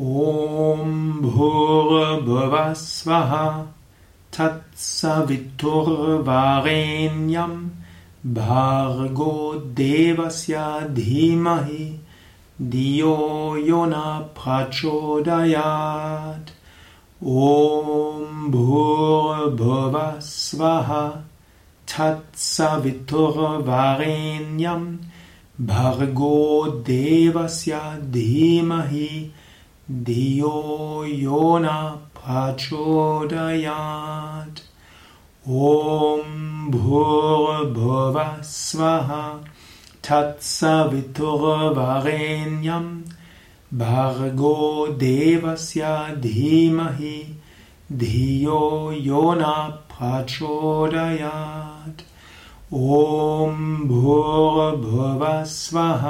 ॐ भूर्भुवस्वः तत्सवितुर्वारेण्यं भार्गो देवस्य धीमहि धियो यो न प्रचोदयात्। ॐ भूर्भुवस्वः तत्सवितुर्वारेण्यं भर्गो देवस्य धीमहि धियो यो न प्रचोदयात् ॐ भूर्भुवस्वः तत्सवितुर्वरेण्यं। भर्गो देवस्य धीमहि धियो यो न प्रचोदयात् ॐ भूर्भुवस्वः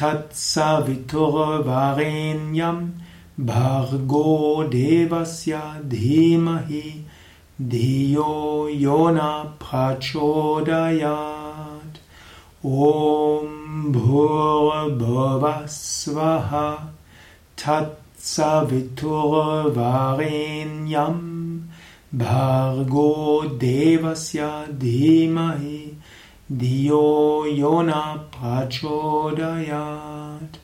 तत्सवितुर्वरेण्यं भर्गो देवस्य धीमहि धियो यो न प्रचोदयात्। ॐ भूर्भुवस्वः तत्सवितुर्वरेण्यं भर्गो देवस्य धीमहि धियो यो न प्रचोदयात्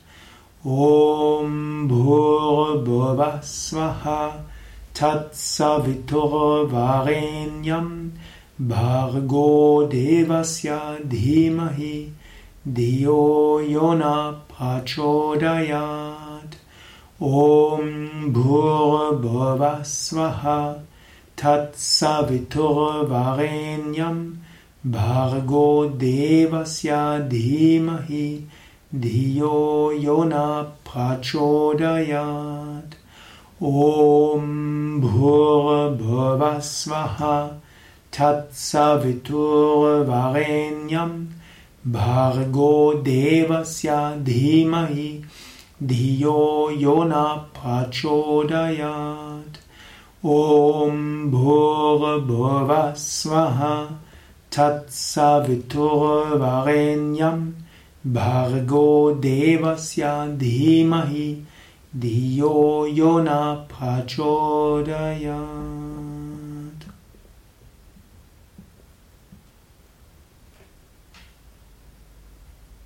ॐ भूर्भुवस्वः तत्सवितुर्वरेण्यं भर्गो देवस्य धीमहि धियो यो न प्रचोदयात् ॐ भूर्भुवस्वः तत्सवितुर्वरेण्यं भर्गो देवस्य धीमहि धियो यो न प्रचोदयात् ॐ भूर्भुवस्वः तत्सवितुर्वरेण्यं भर्गो देवस्य धीमहि धियो यो न प्रचोदयात् ॐ भूर्भुवस्वः तत्सवितुर्वरेण्यं भर्गो देवस्य धीमहि धियो यो न प्रचोदयात्